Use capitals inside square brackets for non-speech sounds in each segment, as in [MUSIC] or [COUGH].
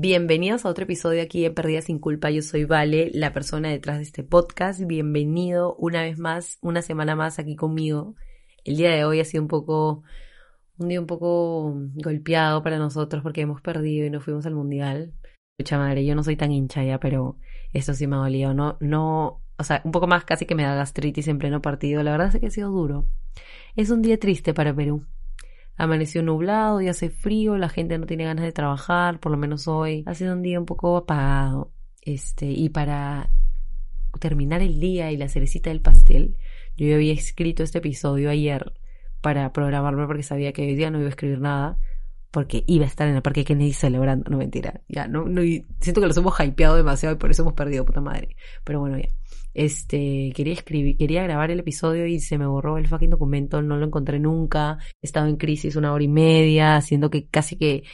Bienvenidos a otro episodio aquí en Perdida sin Culpa. Yo soy Vale, la persona detrás de este podcast. Bienvenido una vez más, una semana más aquí conmigo. El día de hoy ha sido un poco, un día un poco golpeado para nosotros porque hemos perdido y no fuimos al mundial. Mucha madre, yo no soy tan hincha ya, pero esto sí me ha dolido. No, no, o sea, un poco más casi que me da gastritis en pleno partido. La verdad es que ha sido duro. Es un día triste para Perú. Amaneció nublado y hace frío, la gente no tiene ganas de trabajar, por lo menos hoy. Ha sido un día un poco apagado. Este, y para terminar el día y la cerecita del pastel, yo había escrito este episodio ayer para programarme porque sabía que hoy día no iba a escribir nada porque iba a estar en el Parque Kennedy celebrando, no mentira, ya, no, no, siento que los hemos hypeado demasiado y por eso hemos perdido, puta madre, pero bueno, ya, este, quería escribir, quería grabar el episodio y se me borró el fucking documento, no lo encontré nunca, he estado en crisis una hora y media, haciendo que casi que,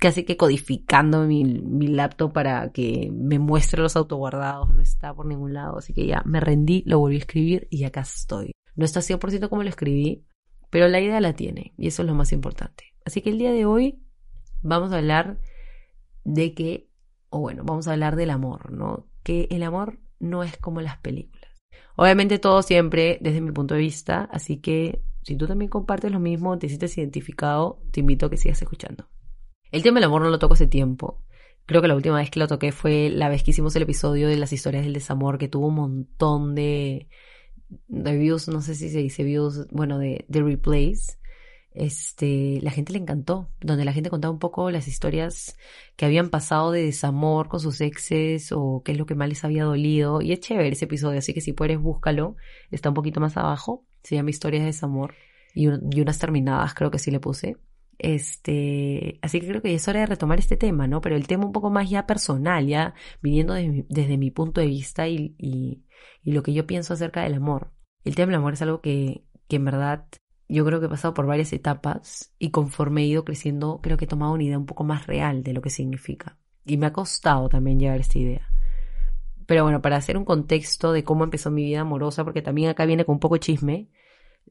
casi que codificando mi, mi laptop para que me muestre los autoguardados, no está por ningún lado, así que ya me rendí, lo volví a escribir y acá estoy. No está 100% como lo escribí, pero la idea la tiene y eso es lo más importante. Así que el día de hoy vamos a hablar de que, o bueno, vamos a hablar del amor, ¿no? Que el amor no es como las películas. Obviamente todo siempre desde mi punto de vista, así que si tú también compartes lo mismo, te sientes identificado, te invito a que sigas escuchando. El tema del amor no lo toco hace tiempo. Creo que la última vez que lo toqué fue la vez que hicimos el episodio de las historias del desamor, que tuvo un montón de, de views, no sé si se dice views, bueno, de, de replays este, la gente le encantó, donde la gente contaba un poco las historias que habían pasado de desamor con sus exes o qué es lo que más les había dolido. Y es chévere ese episodio, así que si puedes búscalo, está un poquito más abajo, se llama Historias de desamor y, unas terminadas creo que sí le puse. Este, así que creo que es hora de retomar este tema, ¿no? Pero el tema un poco más ya personal, ya viniendo desde mi punto de vista y, y, y lo que yo pienso acerca del amor. El tema del amor es algo que, que en verdad yo creo que he pasado por varias etapas y conforme he ido creciendo, creo que he tomado una idea un poco más real de lo que significa. Y me ha costado también llegar a esta idea. Pero bueno, para hacer un contexto de cómo empezó mi vida amorosa, porque también acá viene con un poco de chisme,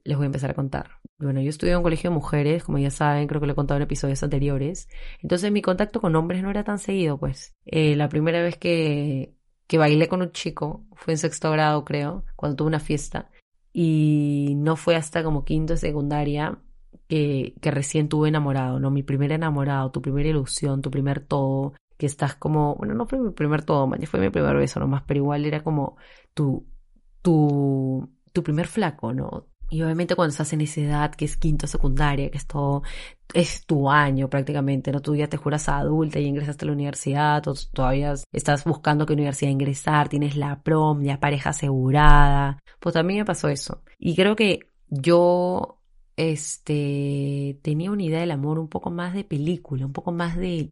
les voy a empezar a contar. Bueno, yo estudié en un colegio de mujeres, como ya saben, creo que lo he contado en episodios anteriores. Entonces mi contacto con hombres no era tan seguido, pues. Eh, la primera vez que, que bailé con un chico fue en sexto grado, creo, cuando tuve una fiesta y no fue hasta como quinto de secundaria que, que recién tuve enamorado, ¿no? Mi primer enamorado, tu primera ilusión, tu primer todo, que estás como, bueno, no fue mi primer todo, man, fue mi primer beso nomás, pero igual era como tu, tu, tu primer flaco, ¿no? Y obviamente cuando estás en esa edad, que es quinto secundaria, que es todo, es tu año prácticamente, ¿no? Tú ya te juras a adulta y ingresaste a la universidad, todavía estás buscando qué universidad ingresar, tienes la prom, ya pareja asegurada. Pues también me pasó eso. Y creo que yo, este, tenía una idea del amor un poco más de película, un poco más de,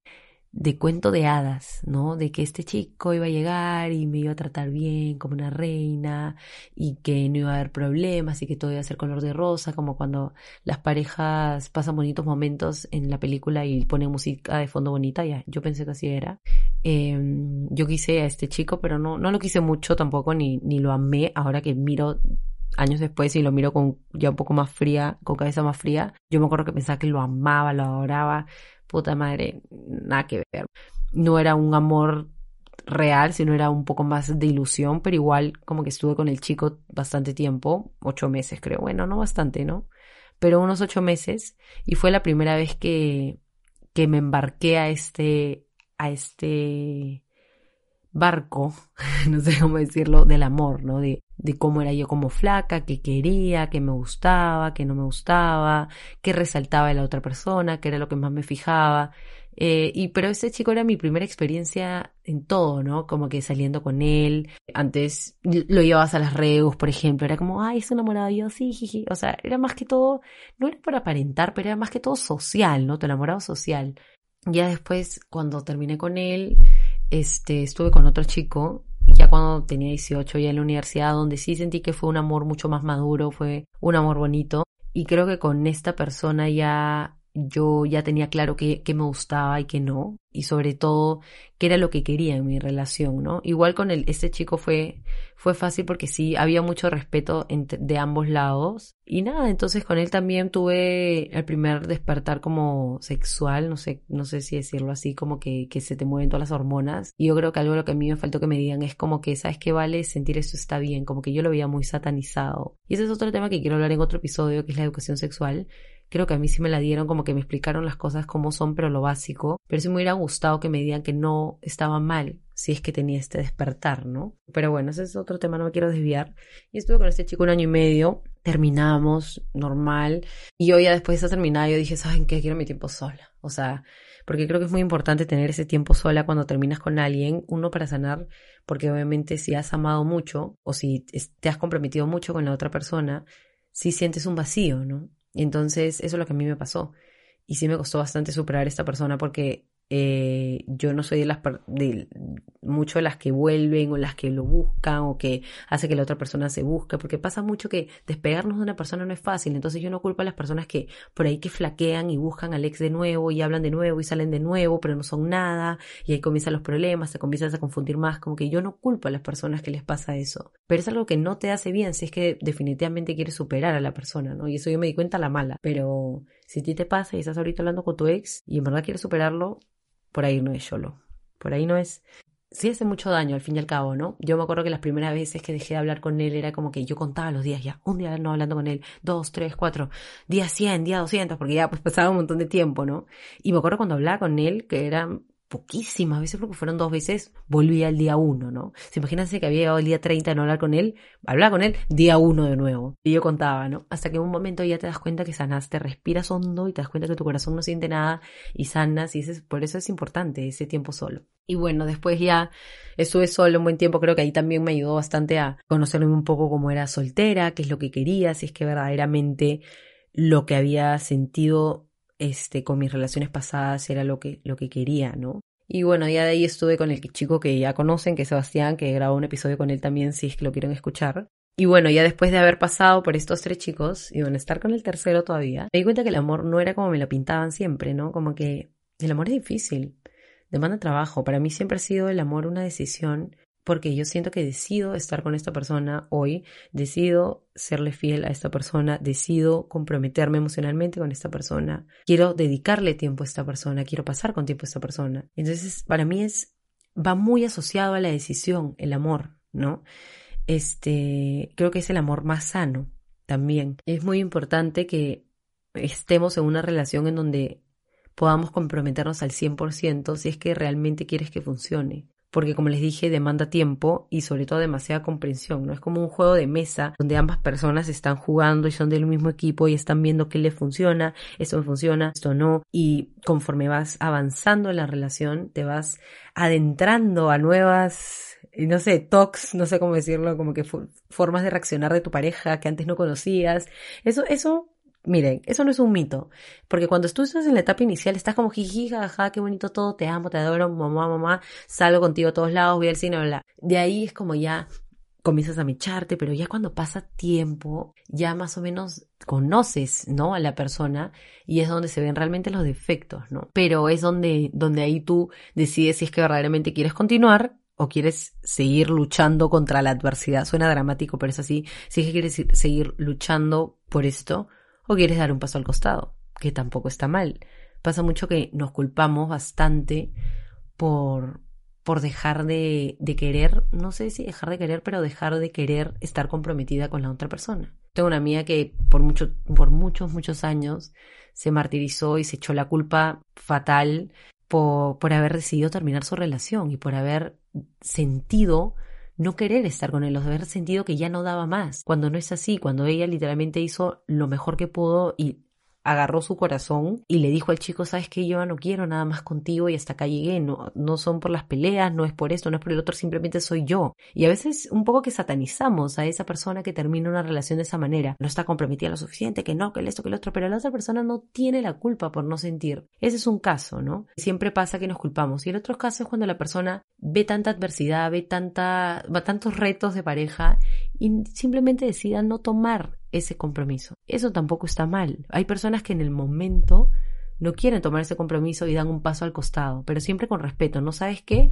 de cuento de hadas, ¿no? De que este chico iba a llegar y me iba a tratar bien como una reina y que no iba a haber problemas y que todo iba a ser color de rosa, como cuando las parejas pasan bonitos momentos en la película y ponen música de fondo bonita, ya, yo pensé que así era. Em, yo quise a este chico, pero no, no lo quise mucho tampoco, ni, ni lo amé, ahora que miro años después y lo miro con ya un poco más fría, con cabeza más fría, yo me acuerdo que pensaba que lo amaba, lo adoraba, puta madre, nada que ver. No era un amor real, sino era un poco más de ilusión, pero igual como que estuve con el chico bastante tiempo, ocho meses creo, bueno, no bastante, ¿no? Pero unos ocho meses y fue la primera vez que, que me embarqué a este, a este barco, [LAUGHS] no sé cómo decirlo, del amor, ¿no? De, de cómo era yo como flaca, qué quería, qué me gustaba, qué no me gustaba, qué resaltaba de la otra persona, qué era lo que más me fijaba. Eh, y pero ese chico era mi primera experiencia en todo, ¿no? Como que saliendo con él. Antes lo llevabas a las regus, por ejemplo. Era como, ay, es enamorado. Yo, sí, jiji. O sea, era más que todo, no era para aparentar, pero era más que todo social, ¿no? Tu enamorado social. Ya después, cuando terminé con él, este, estuve con otro chico ya cuando tenía 18 ya en la universidad, donde sí sentí que fue un amor mucho más maduro, fue un amor bonito. Y creo que con esta persona ya yo ya tenía claro qué, me gustaba y qué no, y sobre todo qué era lo que quería en mi relación, ¿no? Igual con el, este chico fue, fue fácil porque sí, había mucho respeto de ambos lados, y nada, entonces con él también tuve el primer despertar como sexual, no sé, no sé si decirlo así, como que, que se te mueven todas las hormonas, y yo creo que algo lo que a mí me faltó que me digan es como que, ¿sabes qué vale? Sentir esto está bien, como que yo lo veía muy satanizado. Y ese es otro tema que quiero hablar en otro episodio, que es la educación sexual, Creo que a mí sí me la dieron, como que me explicaron las cosas como son, pero lo básico. Pero sí me hubiera gustado que me digan que no estaba mal si es que tenía este despertar, ¿no? Pero bueno, ese es otro tema, no me quiero desviar. Y estuve con este chico un año y medio, terminamos, normal. Y yo ya después de esa terminada, yo dije, ¿saben qué? Quiero mi tiempo sola. O sea, porque creo que es muy importante tener ese tiempo sola cuando terminas con alguien, uno para sanar, porque obviamente si has amado mucho o si te has comprometido mucho con la otra persona, sí sientes un vacío, ¿no? Entonces eso es lo que a mí me pasó. Y sí me costó bastante superar a esta persona porque eh, yo no soy de las de mucho de las que vuelven o las que lo buscan o que hace que la otra persona se busque, porque pasa mucho que despegarnos de una persona no es fácil, entonces yo no culpo a las personas que por ahí que flaquean y buscan al ex de nuevo y hablan de nuevo y salen de nuevo, pero no son nada y ahí comienzan los problemas, se comienzan a confundir más, como que yo no culpo a las personas que les pasa eso, pero es algo que no te hace bien si es que definitivamente quieres superar a la persona, ¿no? Y eso yo me di cuenta la mala, pero si a ti te pasa y estás ahorita hablando con tu ex y en verdad quieres superarlo, por ahí no es solo. Por ahí no es. Sí hace mucho daño al fin y al cabo, ¿no? Yo me acuerdo que las primeras veces que dejé de hablar con él era como que yo contaba los días ya. Un día no hablando con él, dos, tres, cuatro, día cien, día doscientos, porque ya pues pasaba un montón de tiempo, ¿no? Y me acuerdo cuando hablaba con él, que eran poquísimas veces, porque fueron dos veces, volvía al día uno, ¿no? Se imagínense que había llegado el día 30 a no hablar con él, hablaba con él, día uno de nuevo. Y yo contaba, ¿no? Hasta que en un momento ya te das cuenta que sanaste, respiras hondo y te das cuenta que tu corazón no siente nada y sanas, y ese, por eso es importante ese tiempo solo. Y bueno, después ya estuve solo un buen tiempo, creo que ahí también me ayudó bastante a conocerme un poco cómo era soltera, qué es lo que quería, si es que verdaderamente lo que había sentido este, con mis relaciones pasadas era lo que, lo que quería, ¿no? Y bueno, ya de ahí estuve con el chico que ya conocen, que es Sebastián, que grabó un episodio con él también, si es que lo quieren escuchar. Y bueno, ya después de haber pasado por estos tres chicos y bueno, estar con el tercero todavía, me di cuenta que el amor no era como me lo pintaban siempre, ¿no? Como que el amor es difícil, demanda trabajo. Para mí siempre ha sido el amor una decisión porque yo siento que decido estar con esta persona hoy, decido serle fiel a esta persona, decido comprometerme emocionalmente con esta persona, quiero dedicarle tiempo a esta persona, quiero pasar con tiempo a esta persona. Entonces, para mí es, va muy asociado a la decisión, el amor, ¿no? Este, creo que es el amor más sano también. Es muy importante que estemos en una relación en donde podamos comprometernos al 100% si es que realmente quieres que funcione porque como les dije, demanda tiempo y sobre todo demasiada comprensión, ¿no? Es como un juego de mesa donde ambas personas están jugando y son del mismo equipo y están viendo qué le funciona, esto funciona, esto no, y conforme vas avanzando en la relación, te vas adentrando a nuevas, no sé, talks, no sé cómo decirlo, como que formas de reaccionar de tu pareja que antes no conocías. Eso, eso Miren, eso no es un mito, porque cuando tú estás en la etapa inicial estás como jiji, jaja, qué bonito todo, te amo, te adoro, mamá, mamá, salgo contigo a todos lados, voy al cine, bla. De ahí es como ya comienzas a mecharte, pero ya cuando pasa tiempo, ya más o menos conoces, ¿no? A la persona y es donde se ven realmente los defectos, ¿no? Pero es donde, donde ahí tú decides si es que verdaderamente quieres continuar o quieres seguir luchando contra la adversidad. Suena dramático, pero es así. Si es que quieres seguir luchando por esto o quieres dar un paso al costado, que tampoco está mal. Pasa mucho que nos culpamos bastante por, por dejar de, querer, no sé si dejar de querer, pero dejar de querer estar comprometida con la otra persona. Tengo una amiga que por, mucho, por muchos, muchos años se martirizó y se echó la culpa fatal por, por haber decidido terminar su relación y por haber sentido no querer estar con él, o haber sentido que ya no daba más, cuando no es así, cuando ella literalmente hizo lo mejor que pudo y agarró su corazón y le dijo al chico, sabes que yo no quiero nada más contigo y hasta acá llegué, no, no son por las peleas, no es por esto, no es por el otro, simplemente soy yo. Y a veces un poco que satanizamos a esa persona que termina una relación de esa manera, no está comprometida lo suficiente, que no, que el esto, que el otro, pero la otra persona no tiene la culpa por no sentir. Ese es un caso, ¿no? Siempre pasa que nos culpamos. Y el otro caso es cuando la persona ve tanta adversidad, ve tanta, tantos retos de pareja y simplemente decida no tomar ese compromiso. Eso tampoco está mal. Hay personas que en el momento no quieren tomar ese compromiso y dan un paso al costado, pero siempre con respeto. ¿No sabes qué?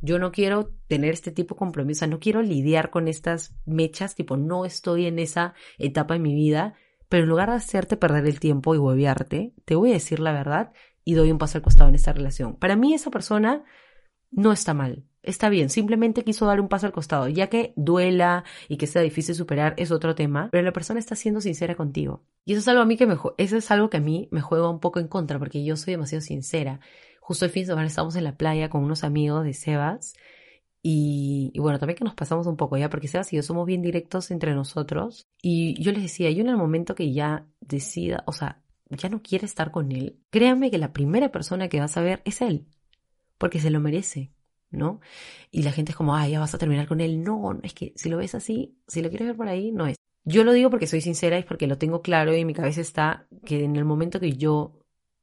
Yo no quiero tener este tipo de compromiso, no quiero lidiar con estas mechas, tipo, no estoy en esa etapa en mi vida, pero en lugar de hacerte perder el tiempo y huevearte, te voy a decir la verdad y doy un paso al costado en esta relación. Para mí esa persona no está mal está bien, simplemente quiso dar un paso al costado, ya que duela y que sea difícil superar es otro tema, pero la persona está siendo sincera contigo. Y eso es algo a mí que me, eso es algo que a mí me juega un poco en contra, porque yo soy demasiado sincera. Justo el fin de semana estábamos en la playa con unos amigos de Sebas y, bueno, también que nos pasamos un poco ya, porque Sebas y yo somos bien directos entre nosotros. Y yo les decía, yo en el momento que ya decida, o sea, ya no quiere estar con él, créanme que la primera persona que vas a ver es él, porque se lo merece. ¿No? Y la gente es como, ah, ya vas a terminar con él. No, es que si lo ves así, si lo quieres ver por ahí, no es. Yo lo digo porque soy sincera y porque lo tengo claro y mi cabeza está que en el momento que yo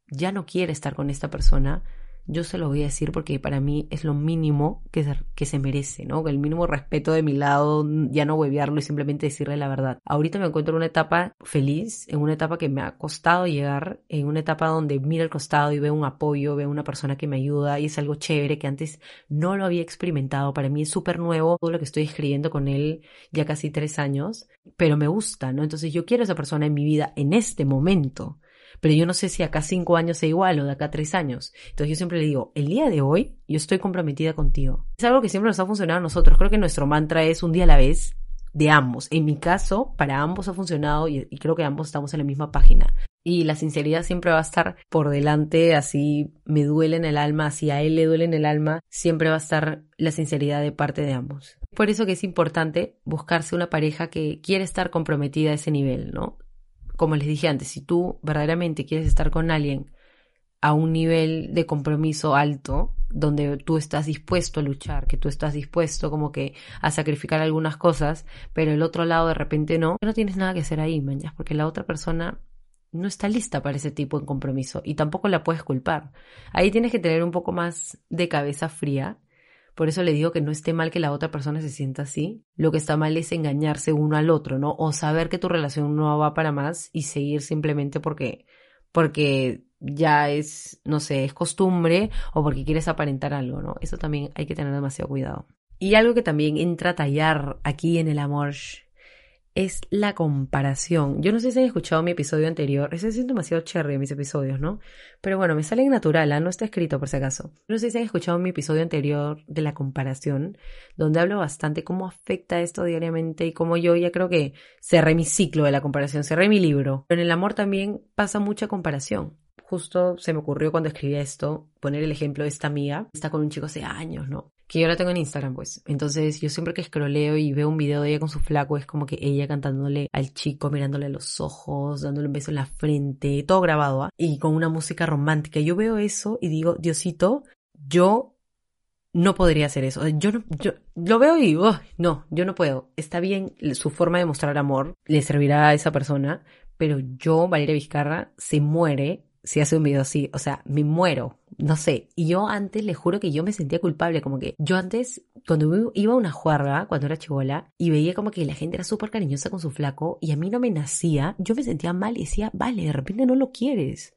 ya no quiero estar con esta persona, yo se lo voy a decir porque para mí es lo mínimo que se, que se merece, ¿no? El mínimo respeto de mi lado, ya no huevearlo y simplemente decirle la verdad. Ahorita me encuentro en una etapa feliz, en una etapa que me ha costado llegar, en una etapa donde miro al costado y veo un apoyo, veo una persona que me ayuda y es algo chévere que antes no lo había experimentado. Para mí es súper nuevo todo lo que estoy escribiendo con él ya casi tres años, pero me gusta, ¿no? Entonces yo quiero a esa persona en mi vida en este momento pero yo no sé si acá cinco años sea igual o de acá tres años. Entonces yo siempre le digo, el día de hoy yo estoy comprometida contigo. Es algo que siempre nos ha funcionado a nosotros. Creo que nuestro mantra es un día a la vez de ambos. En mi caso, para ambos ha funcionado y, creo que ambos estamos en la misma página. Y la sinceridad siempre va a estar por delante, así me duele en el alma, así a él le duele en el alma, siempre va a estar la sinceridad de parte de ambos. Por eso que es importante buscarse una pareja que quiere estar comprometida a ese nivel, ¿no? Como les dije antes, si tú verdaderamente quieres estar con alguien a un nivel de compromiso alto, donde tú estás dispuesto a luchar, que tú estás dispuesto como que a sacrificar algunas cosas, pero el otro lado de repente no, no tienes nada que hacer ahí, mañas, porque la otra persona no está lista para ese tipo de compromiso y tampoco la puedes culpar. Ahí tienes que tener un poco más de cabeza fría por eso le digo que no esté mal que la otra persona se sienta así. Lo que está mal es engañarse uno al otro, ¿no? O saber que tu relación no va para más y seguir simplemente porque, porque ya es, no sé, es costumbre o porque quieres aparentar algo, ¿no? Eso también hay que tener demasiado cuidado. Y algo que también entra a tallar aquí en el amor es la comparación. Yo no sé si han escuchado mi episodio anterior, ese es demasiado cherry mis episodios, ¿no? Pero bueno, me salen natural, ¿ah? no está escrito por si acaso. No sé si han escuchado mi episodio anterior de la comparación, donde hablo bastante cómo afecta esto diariamente y cómo yo ya creo que cerré mi ciclo de la comparación, cerré mi libro. Pero en el amor también pasa mucha comparación justo se me ocurrió cuando escribí esto poner el ejemplo de esta amiga, está con un chico hace años, ¿no? Que yo la tengo en Instagram, pues. Entonces, yo siempre que escroleo y veo un video de ella con su flaco, es como que ella cantándole al chico, mirándole a los ojos, dándole un beso en la frente, todo grabado, ¿ah? Y con una música romántica. Yo veo eso y digo, Diosito, yo no podría hacer eso. Yo no, yo lo veo y digo, no, yo no puedo. Está bien su forma de mostrar amor, le servirá a esa persona, pero yo, Valeria Vizcarra, se muere si hace un video así, o sea, me muero, no sé. Y yo antes, le juro que yo me sentía culpable, como que yo antes, cuando iba a una juerga, cuando era chivola, y veía como que la gente era súper cariñosa con su flaco, y a mí no me nacía, yo me sentía mal y decía, vale, de repente no lo quieres.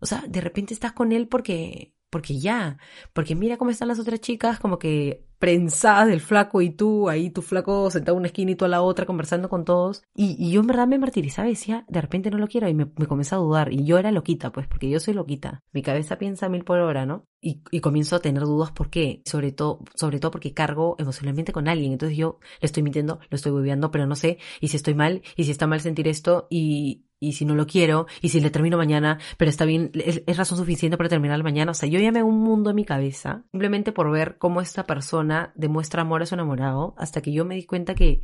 O sea, de repente estás con él porque, porque ya, porque mira cómo están las otras chicas, como que prensadas del flaco y tú, ahí tu flaco sentado en una esquina y tú a la otra conversando con todos. Y, yo en verdad me martirizaba y decía, de repente no lo quiero y me, me comencé a dudar. Y yo era loquita, pues, porque yo soy loquita. Mi cabeza piensa mil por hora, ¿no? Y, y comienzo a tener dudas, ¿por qué? Sobre todo, sobre todo porque cargo emocionalmente con alguien. Entonces yo le estoy mintiendo, lo estoy viviendo, pero no sé, y si estoy mal, y si está mal sentir esto, y, y si no lo quiero, y si le termino mañana, pero está bien, es, razón suficiente para terminar mañana. O sea, yo ya me hago un mundo en mi cabeza, simplemente por ver cómo esta persona demuestra amor a su enamorado hasta que yo me di cuenta que,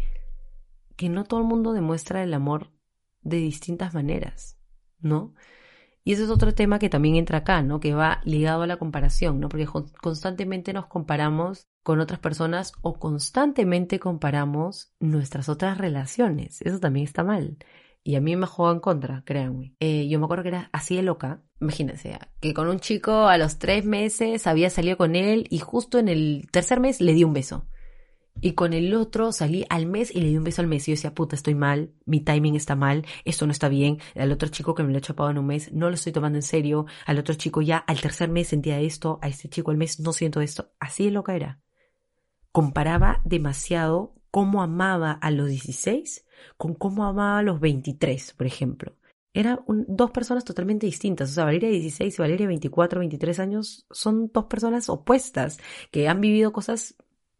que no todo el mundo demuestra el amor de distintas maneras. ¿no? Y ese es otro tema que también entra acá, ¿no? Que va ligado a la comparación, ¿no? Porque constantemente nos comparamos con otras personas o constantemente comparamos nuestras otras relaciones. Eso también está mal. Y a mí me jugó en contra, créanme. Eh, yo me acuerdo que era así de loca. Imagínense, que con un chico a los tres meses había salido con él y justo en el tercer mes le di un beso. Y con el otro salí al mes y le di un beso al mes. Y yo decía, puta, estoy mal, mi timing está mal, esto no está bien. Al otro chico que me lo he chapado en un mes, no lo estoy tomando en serio. Al otro chico ya al tercer mes sentía esto, a este chico al mes no siento esto. Así de loca era. Comparaba demasiado cómo amaba a los 16 con cómo amaba a los 23, por ejemplo. Eran dos personas totalmente distintas. O sea, Valeria 16 y Valeria 24, 23 años son dos personas opuestas que han vivido cosas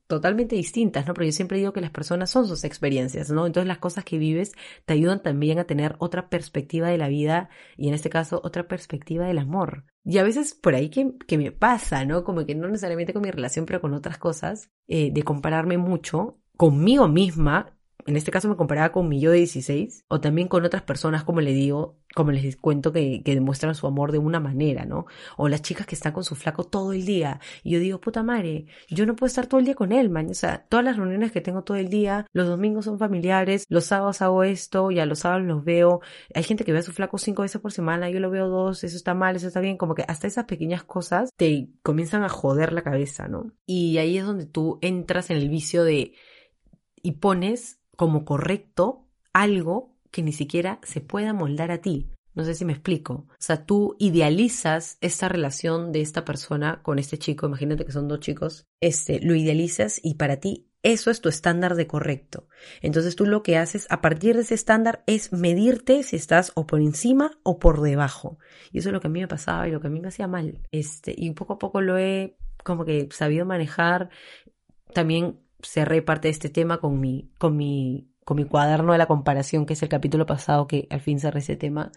totalmente distintas, ¿no? Pero yo siempre digo que las personas son sus experiencias, ¿no? Entonces las cosas que vives te ayudan también a tener otra perspectiva de la vida y en este caso otra perspectiva del amor. Y a veces por ahí que, que me pasa, ¿no? Como que no necesariamente con mi relación, pero con otras cosas, eh, de compararme mucho conmigo misma en este caso me comparaba con mi yo de 16 o también con otras personas, como le digo, como les cuento, que, que, demuestran su amor de una manera, ¿no? O las chicas que están con su flaco todo el día. Y yo digo, puta madre, yo no puedo estar todo el día con él, man. O sea, todas las reuniones que tengo todo el día, los domingos son familiares, los sábados hago esto, y a los sábados los veo. Hay gente que ve a su flaco cinco veces por semana, yo lo veo dos, eso está mal, eso está bien. Como que hasta esas pequeñas cosas te comienzan a joder la cabeza, ¿no? Y ahí es donde tú entras en el vicio de y pones como correcto algo que ni siquiera se pueda moldar a ti. No sé si me explico. O sea, tú idealizas esta relación de esta persona con este chico, imagínate que son dos chicos, este, lo idealizas y para ti eso es tu estándar de correcto. Entonces tú lo que haces a partir de ese estándar es medirte si estás o por encima o por debajo. Y eso es lo que a mí me pasaba y lo que a mí me hacía mal. Este, y poco a poco lo he como que sabido manejar. También cerré parte de este tema con mi, con mi, con mi cuaderno de la comparación, que es el capítulo pasado que al fin cerré ese tema.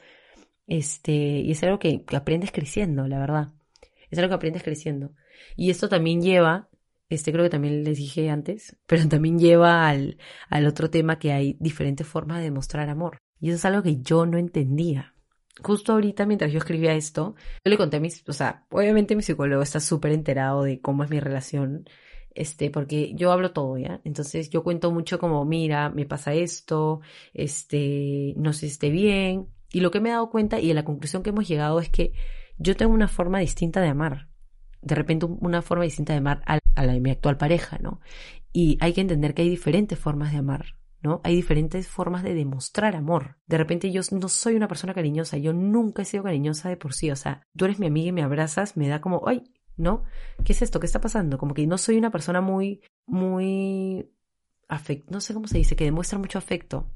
Este, y es algo que, aprendes creciendo, la verdad. Es algo que aprendes creciendo. Y esto también lleva, este creo que también les dije antes, [LAUGHS] pero también lleva al, al otro tema que hay diferentes formas de demostrar amor. Y eso es algo que yo no entendía. Justo ahorita, mientras yo escribía esto, yo le conté a mis, o sea, obviamente mi psicólogo está súper enterado de cómo es mi relación este, porque yo hablo todo, ¿ya? Entonces yo cuento mucho como, mira, me pasa esto, este, no sé si esté bien. Y lo que me he dado cuenta y a la conclusión que hemos llegado es que yo tengo una forma distinta de amar. De repente una forma distinta de amar a, la de mi actual pareja, ¿no? Y hay que entender que hay diferentes formas de amar. ¿no? Hay diferentes formas de demostrar amor. De repente yo no soy una persona cariñosa, yo nunca he sido cariñosa de por sí, o sea, tú eres mi amiga y me abrazas, me da como, ay, ¿no? ¿Qué es esto? ¿Qué está pasando? Como que no soy una persona muy, muy afecto, no sé cómo se dice, que demuestra mucho afecto.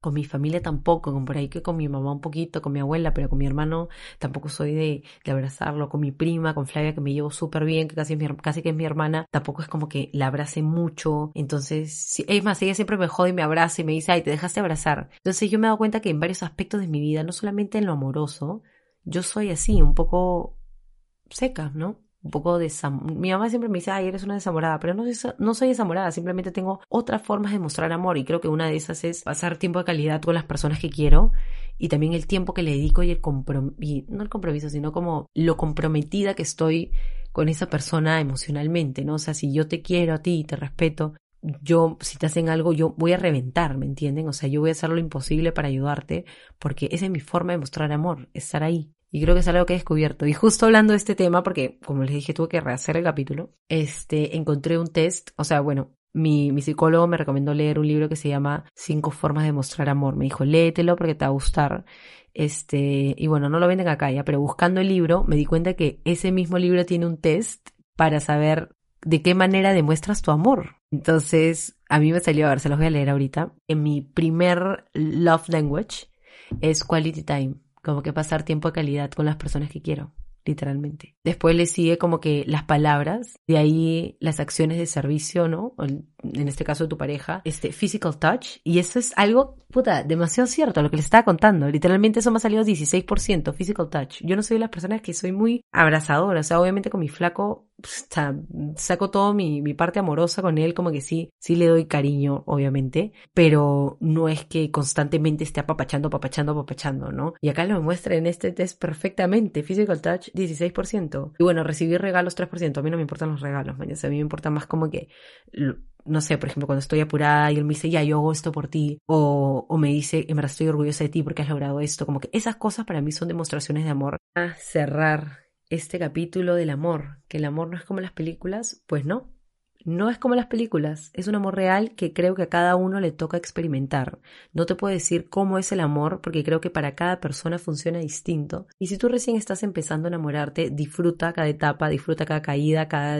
Con mi familia tampoco, con por ahí que con mi mamá un poquito, con mi abuela, pero con mi hermano tampoco soy de, abrazarlo, con mi prima, con Flavia que me llevo súper bien, que casi, es mi, que es mi hermana, tampoco es como que la abrace mucho, entonces, es más, ella siempre me jode y me abraza y me dice, ay, te dejaste abrazar. Entonces yo me he dado cuenta que en varios aspectos de mi vida, no solamente en lo amoroso, yo soy así, un poco seca, ¿no? Un poco. Mi mamá siempre me dice, ay, eres una desamorada, pero no, no soy desamorada, simplemente tengo otras formas de mostrar amor y creo que una de esas es pasar tiempo de calidad con las personas que quiero y también el tiempo que le dedico y el compromiso, no el compromiso, sino como lo comprometida que estoy con esa persona emocionalmente, ¿no? O sea, si yo te quiero a ti y te respeto, yo, si te hacen algo, yo voy a reventar, ¿me entienden? O sea, yo voy a hacer lo imposible para ayudarte porque esa es mi forma de mostrar amor, estar ahí. Y creo que es algo que he descubierto. Y justo hablando de este tema, porque como les dije, tuve que rehacer el capítulo, este, encontré un test, o sea, bueno, mi, mi psicólogo me recomendó leer un libro que se llama Cinco formas de mostrar amor. Me dijo, léetelo porque te va a gustar. Este, y bueno, no lo venden acá ya, pero buscando el libro me di cuenta que ese mismo libro tiene un test para saber de qué manera demuestras tu amor. Entonces, a mí me salió, a ver, se los voy a leer ahorita. En mi primer love language es quality time como que pasar tiempo de calidad con las personas que quiero, literalmente. Después le sigue como que las palabras, de ahí las acciones de servicio, ¿no? En este caso de tu pareja, este physical touch, y eso es algo, puta, demasiado cierto, lo que les estaba contando. Literalmente eso me ha salido 16%, physical touch. Yo no soy de las personas que soy muy abrazadora, o sea, obviamente con mi flaco saco todo mi, mi parte amorosa con él, como que sí, sí le doy cariño, obviamente, pero no es que constantemente esté apapachando, apapachando, apapachando, ¿no? Y acá lo demuestra en este test perfectamente. Physical touch, 16%. Y bueno, recibir regalos, 3%. A mí no me importan los regalos, a mí me importa más como que no sé, por ejemplo, cuando estoy apurada y él me dice, ya, yo hago esto por ti, o, o me dice, en verdad estoy orgullosa de ti porque has logrado esto, como que esas cosas para mí son demostraciones de amor. A cerrar este capítulo del amor, que el amor no es como las películas, pues no, no es como las películas, es un amor real que creo que a cada uno le toca experimentar. No te puedo decir cómo es el amor porque creo que para cada persona funciona distinto. Y si tú recién estás empezando a enamorarte, disfruta cada etapa, disfruta cada caída, cada,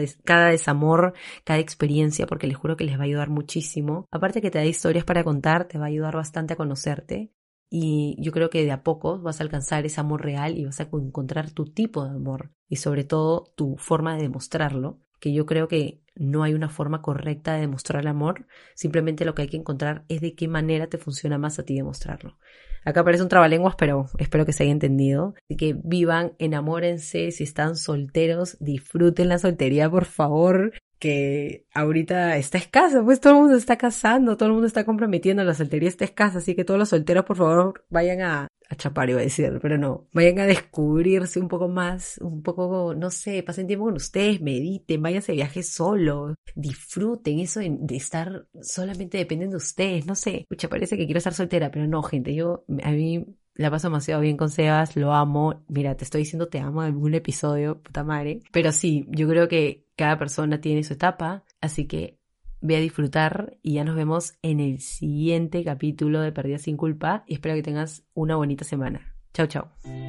desamor, cada experiencia porque les juro que les va a ayudar muchísimo. Aparte que te da historias para contar, te va a ayudar bastante a conocerte. Y yo creo que de a poco vas a alcanzar ese amor real y vas a encontrar tu tipo de amor y sobre todo tu forma de demostrarlo que yo creo que no hay una forma correcta de demostrar el amor, simplemente lo que hay que encontrar es de qué manera te funciona más a ti demostrarlo. Acá parece un trabalenguas, pero espero que se haya entendido. Así que vivan, enamórense, si están solteros, disfruten la soltería, por favor que ahorita está escasa, pues todo el mundo está casando, todo el mundo está comprometiendo, la soltería está escasa, así que todos los solteros por favor vayan a, a chapar, iba a decir, pero no, vayan a descubrirse un poco más, un poco, no sé, pasen tiempo con ustedes, mediten, váyanse de viaje solo, disfruten eso de, estar solamente dependen de ustedes, no sé, pucha, parece que quiero estar soltera, pero no, gente, yo, a mí la paso demasiado bien con Sebas, lo amo. Mira, te estoy diciendo te amo en algún episodio, puta madre. Pero sí, yo creo que cada persona tiene su etapa, así que ve a disfrutar y ya nos vemos en el siguiente capítulo de Perdida sin culpa y espero que tengas una bonita semana. Chao, chao.